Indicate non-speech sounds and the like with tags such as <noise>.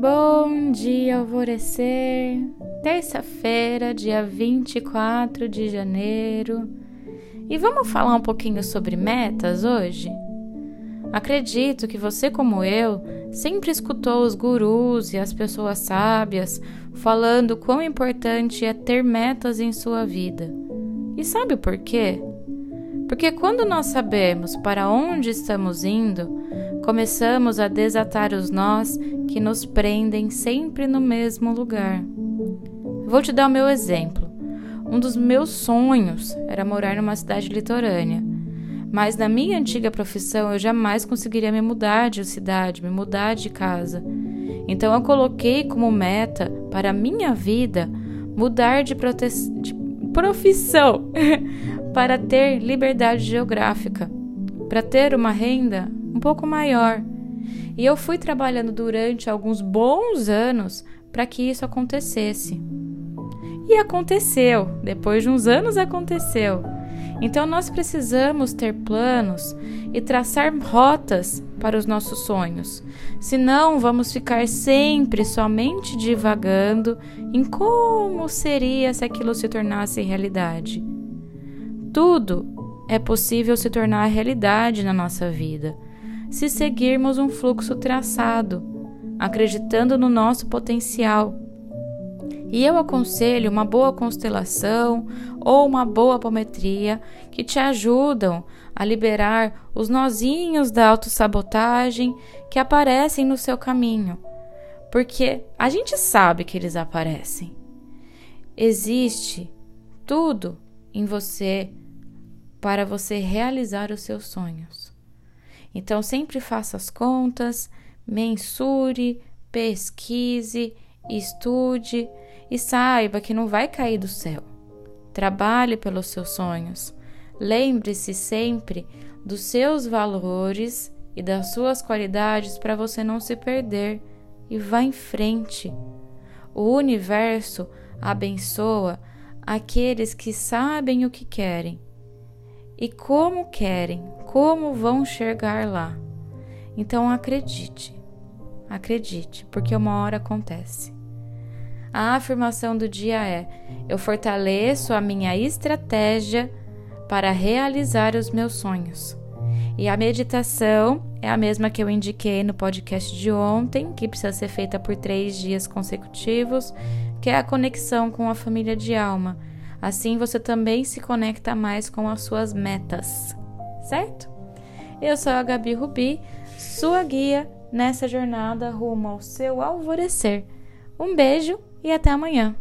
Bom dia, alvorecer. Terça-feira, dia 24 de janeiro. E vamos falar um pouquinho sobre metas hoje? Acredito que você, como eu, sempre escutou os gurus e as pessoas sábias falando quão importante é ter metas em sua vida. E sabe o porquê? Porque quando nós sabemos para onde estamos indo, começamos a desatar os nós que nos prendem sempre no mesmo lugar. Vou te dar o meu exemplo. Um dos meus sonhos era morar numa cidade litorânea. Mas na minha antiga profissão eu jamais conseguiria me mudar de cidade, me mudar de casa. Então eu coloquei como meta para a minha vida mudar de, de profissão <laughs> para ter liberdade geográfica, para ter uma renda um pouco maior. E eu fui trabalhando durante alguns bons anos para que isso acontecesse. E aconteceu, depois de uns anos aconteceu. Então nós precisamos ter planos e traçar rotas para os nossos sonhos. Senão vamos ficar sempre somente divagando em como seria se aquilo se tornasse realidade. Tudo é possível se tornar realidade na nossa vida se seguirmos um fluxo traçado, acreditando no nosso potencial. E eu aconselho uma boa constelação ou uma boa apometria que te ajudam a liberar os nozinhos da autossabotagem que aparecem no seu caminho. Porque a gente sabe que eles aparecem. Existe tudo em você para você realizar os seus sonhos. Então, sempre faça as contas, mensure, pesquise, estude e saiba que não vai cair do céu. Trabalhe pelos seus sonhos. Lembre-se sempre dos seus valores e das suas qualidades para você não se perder e vá em frente. O universo abençoa aqueles que sabem o que querem e como querem, como vão chegar lá. Então acredite, acredite, porque uma hora acontece. A afirmação do dia é: eu fortaleço a minha estratégia para realizar os meus sonhos. E a meditação é a mesma que eu indiquei no podcast de ontem, que precisa ser feita por três dias consecutivos, que é a conexão com a família de alma Assim você também se conecta mais com as suas metas, certo? Eu sou a Gabi Rubi, sua guia nessa jornada rumo ao seu alvorecer. Um beijo e até amanhã!